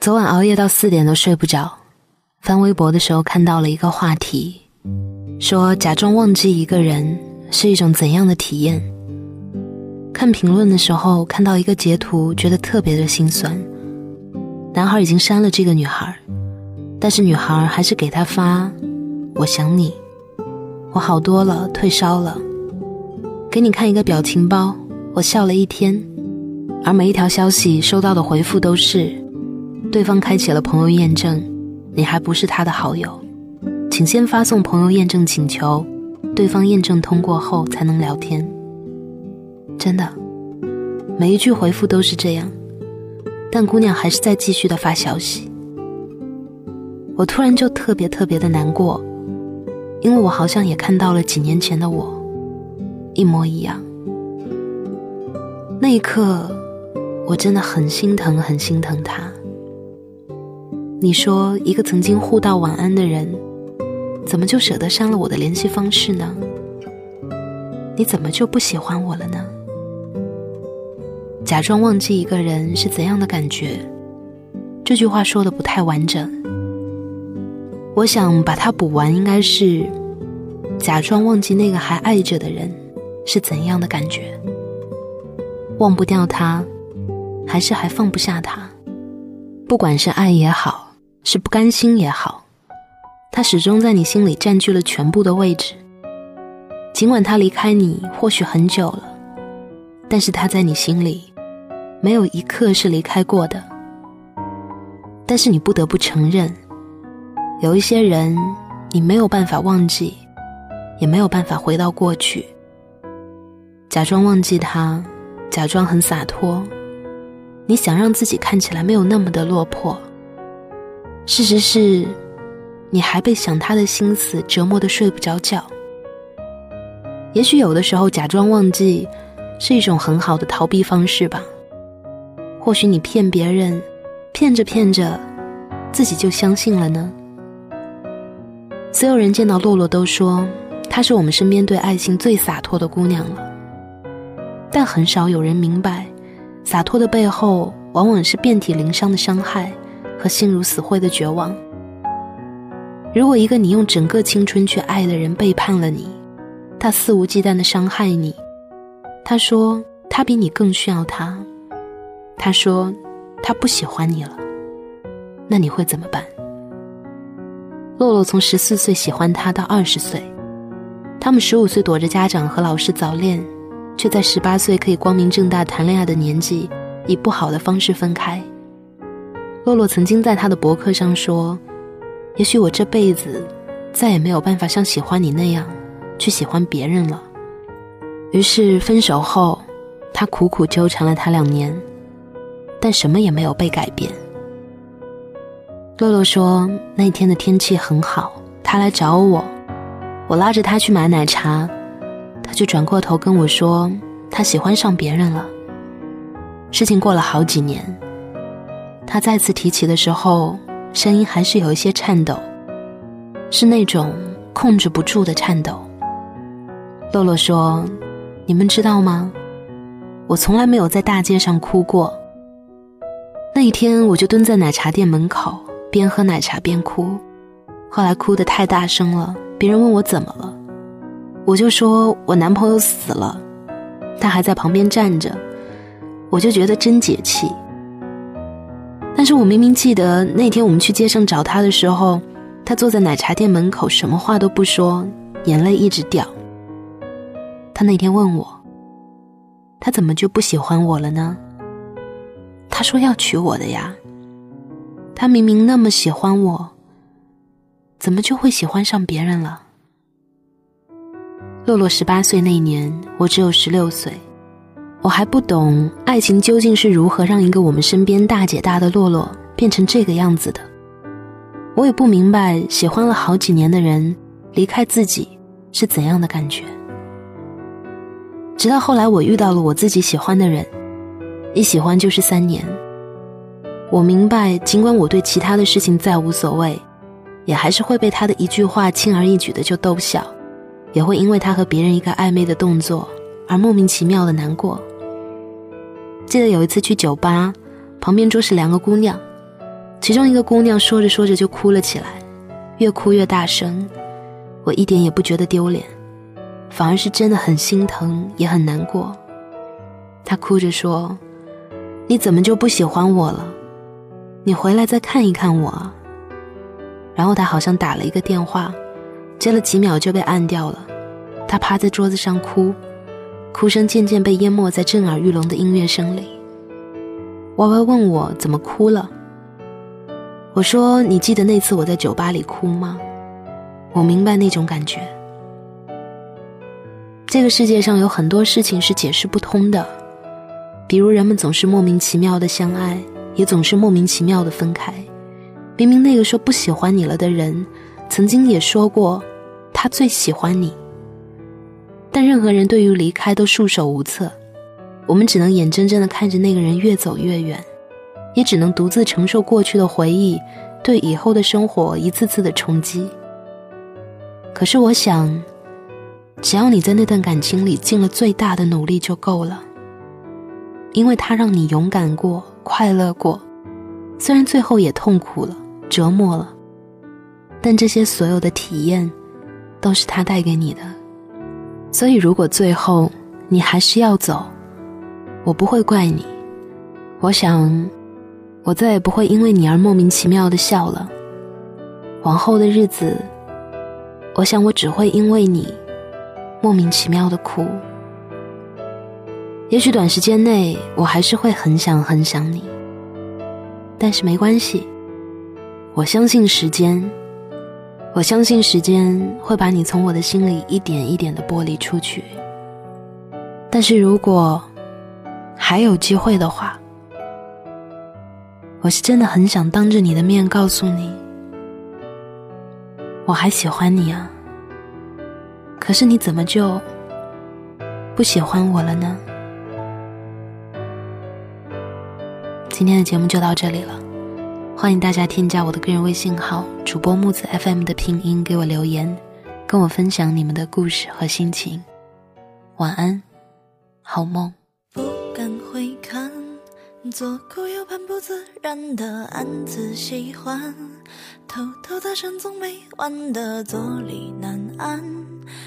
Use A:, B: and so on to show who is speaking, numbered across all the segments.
A: 昨晚熬夜到四点都睡不着，翻微博的时候看到了一个话题，说假装忘记一个人是一种怎样的体验。看评论的时候看到一个截图，觉得特别的心酸。男孩已经删了这个女孩，但是女孩还是给他发：“我想你，我好多了，退烧了，给你看一个表情包，我笑了一天。”而每一条消息收到的回复都是。对方开启了朋友验证，你还不是他的好友，请先发送朋友验证请求，对方验证通过后才能聊天。真的，每一句回复都是这样，但姑娘还是在继续的发消息。我突然就特别特别的难过，因为我好像也看到了几年前的我，一模一样。那一刻，我真的很心疼，很心疼他。你说一个曾经互道晚安的人，怎么就舍得删了我的联系方式呢？你怎么就不喜欢我了呢？假装忘记一个人是怎样的感觉？这句话说的不太完整。我想把它补完，应该是假装忘记那个还爱着的人是怎样的感觉？忘不掉他，还是还放不下他？不管是爱也好。是不甘心也好，他始终在你心里占据了全部的位置。尽管他离开你或许很久了，但是他在你心里没有一刻是离开过的。但是你不得不承认，有一些人你没有办法忘记，也没有办法回到过去。假装忘记他，假装很洒脱，你想让自己看起来没有那么的落魄。事实是，你还被想他的心思折磨的睡不着觉。也许有的时候假装忘记，是一种很好的逃避方式吧。或许你骗别人，骗着骗着，自己就相信了呢。所有人见到洛洛都说，她是我们身边对爱情最洒脱的姑娘了。但很少有人明白，洒脱的背后，往往是遍体鳞伤的伤害。和心如死灰的绝望。如果一个你用整个青春去爱的人背叛了你，他肆无忌惮的伤害你，他说他比你更需要他，他说他不喜欢你了，那你会怎么办？洛洛从十四岁喜欢他到二十岁，他们十五岁躲着家长和老师早恋，却在十八岁可以光明正大谈恋爱的年纪，以不好的方式分开。洛洛曾经在他的博客上说：“也许我这辈子再也没有办法像喜欢你那样去喜欢别人了。”于是分手后，他苦苦纠缠了他两年，但什么也没有被改变。洛洛说：“那天的天气很好，他来找我，我拉着他去买奶茶，他就转过头跟我说他喜欢上别人了。”事情过了好几年。他再次提起的时候，声音还是有一些颤抖，是那种控制不住的颤抖。洛洛说：“你们知道吗？我从来没有在大街上哭过。那一天，我就蹲在奶茶店门口，边喝奶茶边哭。后来哭得太大声了，别人问我怎么了，我就说我男朋友死了，他还在旁边站着，我就觉得真解气。”但是我明明记得那天我们去街上找他的时候，他坐在奶茶店门口，什么话都不说，眼泪一直掉。他那天问我，他怎么就不喜欢我了呢？他说要娶我的呀。他明明那么喜欢我，怎么就会喜欢上别人了？洛洛十八岁那年，我只有十六岁。我还不懂爱情究竟是如何让一个我们身边大姐大的洛洛变成这个样子的。我也不明白喜欢了好几年的人离开自己是怎样的感觉。直到后来我遇到了我自己喜欢的人，一喜欢就是三年。我明白，尽管我对其他的事情再无所谓，也还是会被他的一句话轻而易举的就逗笑，也会因为他和别人一个暧昧的动作而莫名其妙的难过。记得有一次去酒吧，旁边桌是两个姑娘，其中一个姑娘说着说着就哭了起来，越哭越大声。我一点也不觉得丢脸，反而是真的很心疼，也很难过。她哭着说：“你怎么就不喜欢我了？你回来再看一看我。”然后她好像打了一个电话，接了几秒就被按掉了。她趴在桌子上哭，哭声渐渐被淹没在震耳欲聋的音乐声里。歪歪问我怎么哭了，我说：“你记得那次我在酒吧里哭吗？我明白那种感觉。这个世界上有很多事情是解释不通的，比如人们总是莫名其妙的相爱，也总是莫名其妙的分开。明明那个说不喜欢你了的人，曾经也说过他最喜欢你，但任何人对于离开都束手无策。”我们只能眼睁睁地看着那个人越走越远，也只能独自承受过去的回忆对以后的生活一次次的冲击。可是我想，只要你在那段感情里尽了最大的努力就够了，因为他让你勇敢过、快乐过，虽然最后也痛苦了、折磨了，但这些所有的体验都是他带给你的。所以，如果最后你还是要走，我不会怪你，我想，我再也不会因为你而莫名其妙的笑了。往后的日子，我想我只会因为你莫名其妙的哭。也许短时间内我还是会很想很想你，但是没关系，我相信时间，我相信时间会把你从我的心里一点一点的剥离出去。但是如果，还有机会的话，我是真的很想当着你的面告诉你，我还喜欢你啊。可是你怎么就不喜欢我了呢？今天的节目就到这里了，欢迎大家添加我的个人微信号“主播木子 FM” 的拼音给我留言，跟我分享你们的故事和心情。晚安，好梦。
B: 不敢回看左顾右盼，不自然的暗自喜欢，偷偷在深总没完的坐立难安，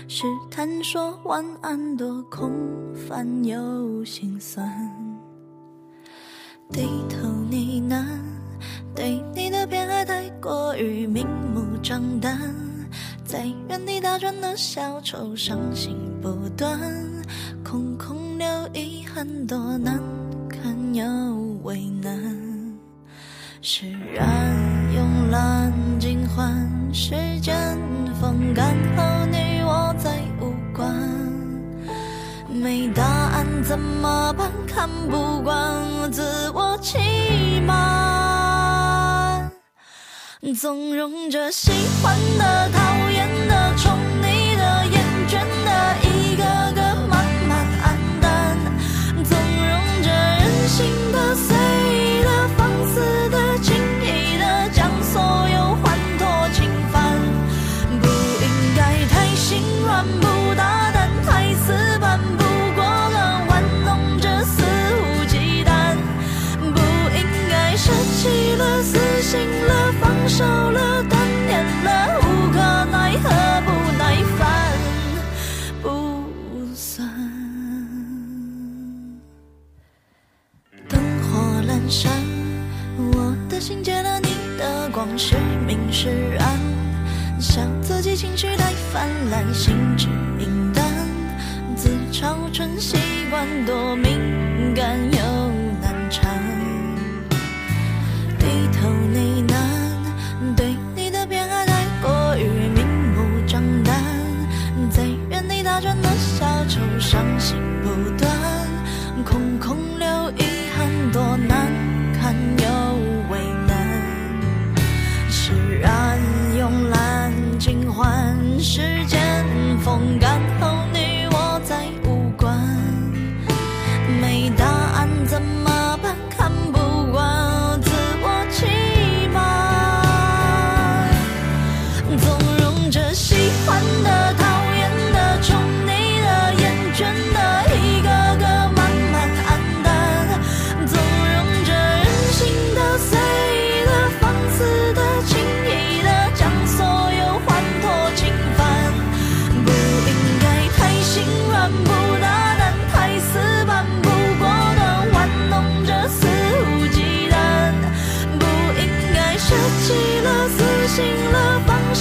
B: 试探说晚安，多空泛又心酸。低头呢喃，于明目张胆，在原地打转的小丑，伤心不断，空空留遗憾，多难堪。又为难，释然慵懒尽欢，时间风干后你我再无关。没答案怎么办？看不惯自我欺瞒，纵容着喜欢的、讨厌山，我的心借了你的光，是明是暗，笑自己情绪太泛滥，心智明感，
A: 自嘲成习惯，多敏感又。a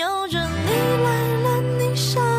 A: 瞄着你来
B: 了你笑